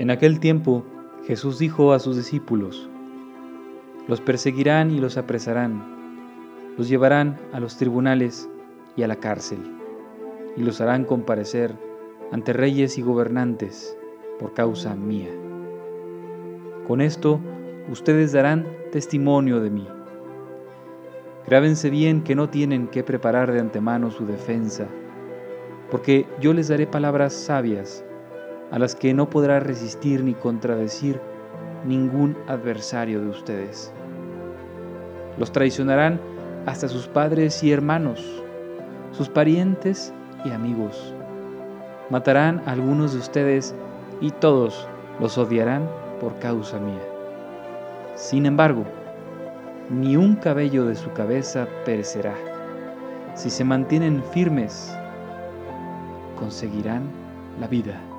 En aquel tiempo Jesús dijo a sus discípulos, Los perseguirán y los apresarán, los llevarán a los tribunales y a la cárcel, y los harán comparecer ante reyes y gobernantes por causa mía. Con esto ustedes darán testimonio de mí. Grábense bien que no tienen que preparar de antemano su defensa, porque yo les daré palabras sabias a las que no podrá resistir ni contradecir ningún adversario de ustedes. Los traicionarán hasta sus padres y hermanos, sus parientes y amigos. Matarán a algunos de ustedes y todos los odiarán por causa mía. Sin embargo, ni un cabello de su cabeza perecerá. Si se mantienen firmes, conseguirán la vida.